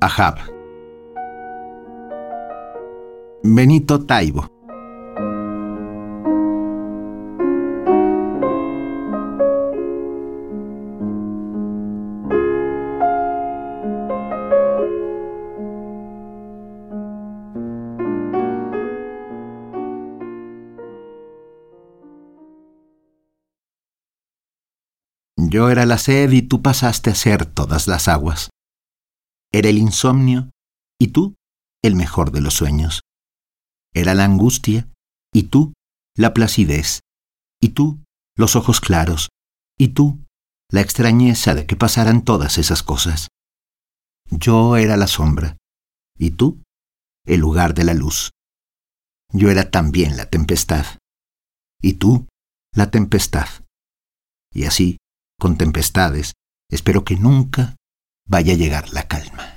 Ahab. Benito Taibo. Yo era la sed y tú pasaste a ser todas las aguas. Era el insomnio y tú el mejor de los sueños. Era la angustia y tú la placidez. Y tú los ojos claros. Y tú la extrañeza de que pasaran todas esas cosas. Yo era la sombra y tú el lugar de la luz. Yo era también la tempestad y tú la tempestad. Y así con tempestades, espero que nunca vaya a llegar la calma.